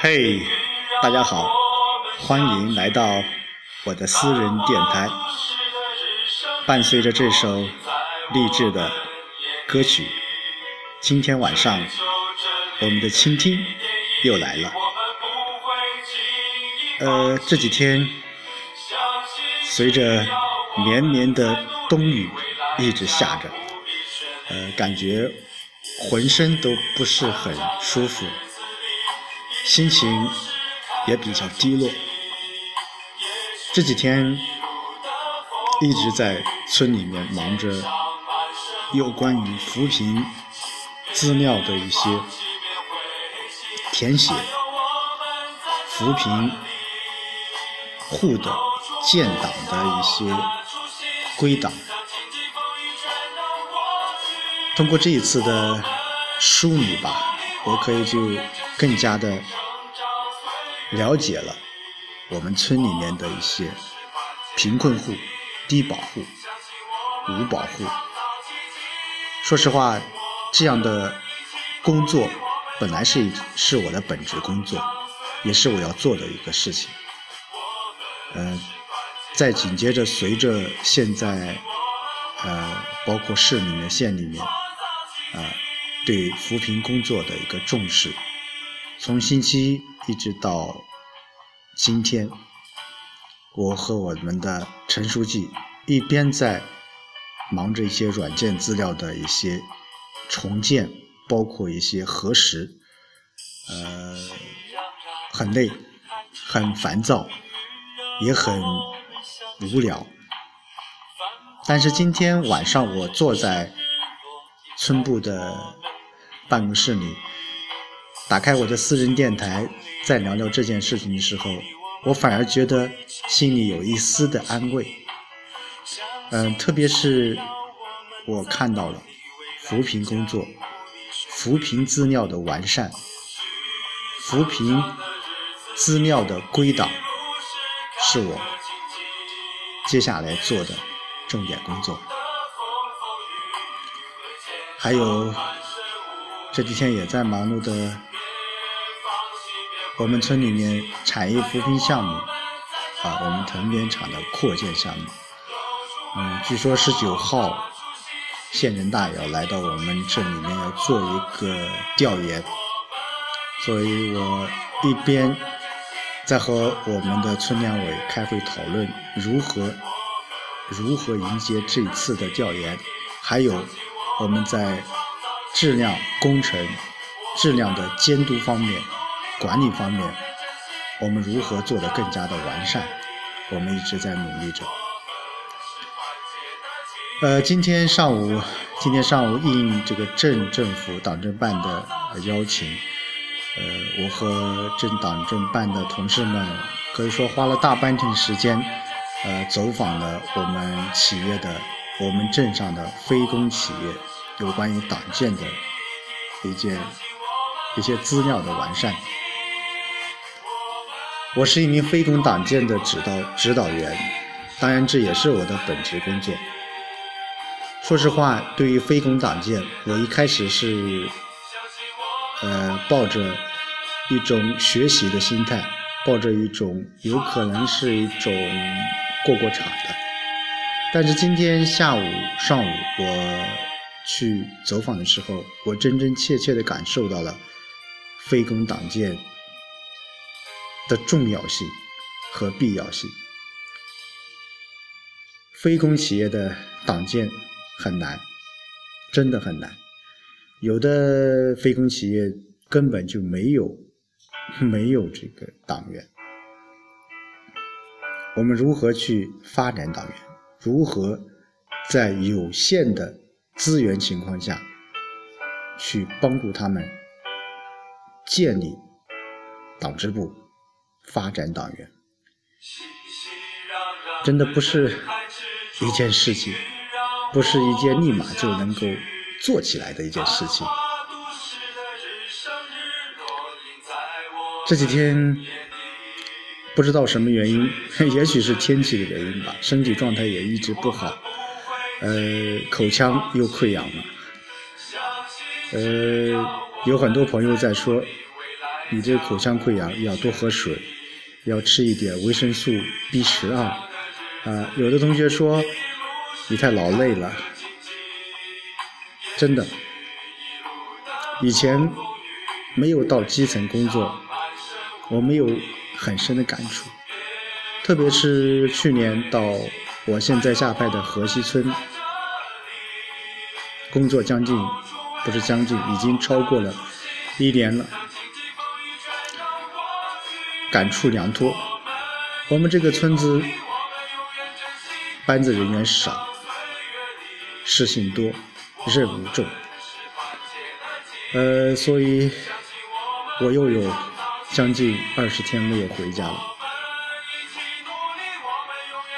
嘿，大家好，欢迎来到我的私人电台。伴随着这首励志的歌曲，今天晚上我们的倾听又来了。呃，这几天随着绵绵的冬雨一直下着，呃，感觉浑身都不是很舒服。心情也比较低落，这几天一直在村里面忙着有关于扶贫资料的一些填写，扶贫户的建档的一些归档。通过这一次的梳理吧，我可以就。更加的了解了我们村里面的一些贫困户、低保户、无保户。说实话，这样的工作本来是是我的本职工作，也是我要做的一个事情。嗯，再紧接着，随着现在呃，包括市里面、县里面啊，对扶贫工作的一个重视。从星期一一直到今天，我和我们的陈书记一边在忙着一些软件资料的一些重建，包括一些核实，呃，很累，很烦躁，也很无聊。但是今天晚上我坐在村部的办公室里。打开我的私人电台，再聊聊这件事情的时候，我反而觉得心里有一丝的安慰。嗯，特别是我看到了扶贫工作、扶贫资料的完善、扶贫资料的归档，是我接下来做的重点工作。还有这几天也在忙碌的。我们村里面产业扶贫项目，啊，我们藤编厂的扩建项目，嗯，据说十九号县人大要来到我们这里面要做一个调研，所以我一边在和我们的村两委开会讨论如何如何迎接这次的调研，还有我们在质量工程、质量的监督方面。管理方面，我们如何做得更加的完善？我们一直在努力着。呃，今天上午，今天上午应这个镇政府党政办的邀请，呃，我和镇党政办的同事们可以说花了大半天时间，呃，走访了我们企业的、我们镇上的非公企业有关于党建的一件一些资料的完善。我是一名非公党建的指导指导员，当然这也是我的本职工作。说实话，对于非公党建，我一开始是，呃，抱着一种学习的心态，抱着一种有可能是一种过过场的。但是今天下午、上午我去走访的时候，我真真切切地感受到了非公党建。的重要性和必要性。非公企业的党建很难，真的很难。有的非公企业根本就没有没有这个党员。我们如何去发展党员？如何在有限的资源情况下去帮助他们建立党支部？发展党员，真的不是一件事情，不是一件立马就能够做起来的一件事情。这几天不知道什么原因，也许是天气的原因吧，身体状态也一直不好，呃，口腔又溃疡了，呃，有很多朋友在说，你这口腔溃疡要多喝水，要吃一点维生素 B 十二，啊，有的同学说你太劳累了，真的，以前没有到基层工作，我没有。很深的感触，特别是去年到我现在下派的河西村工作将近，不是将近，已经超过了一年了，感触良多。我们这个村子班子人员少，事情多，任务重，呃，所以我又有。将近二十天没有回家了，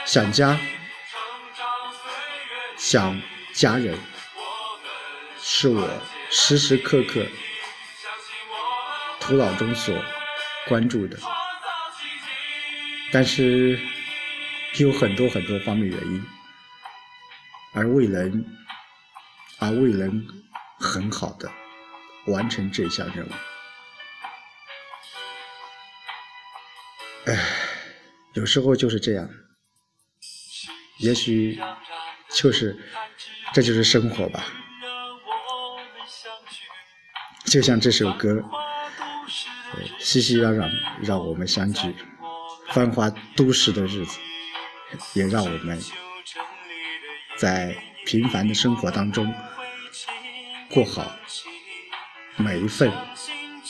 想家，想家人，是我时时刻刻头脑中所关注的。但是有很多很多方面原因，而未能，而未能很好的完成这项任务。唉，有时候就是这样，也许就是这就是生活吧。就像这首歌，熙熙攘攘让我们相聚，繁华都市的日子，也让我们在平凡的生活当中过好每一份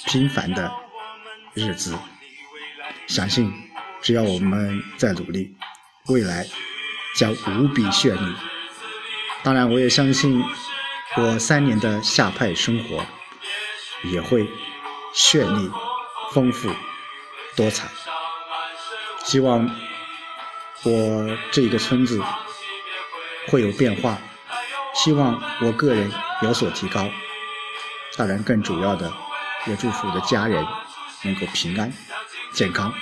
平凡的日子。相信，只要我们在努力，未来将无比绚丽。当然，我也相信，我三年的下派生活也会绚丽、丰富、多彩。希望我这个村子会有变化，希望我个人有所提高。当然，更主要的，也祝福我的家人能够平安。健康。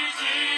Gigi.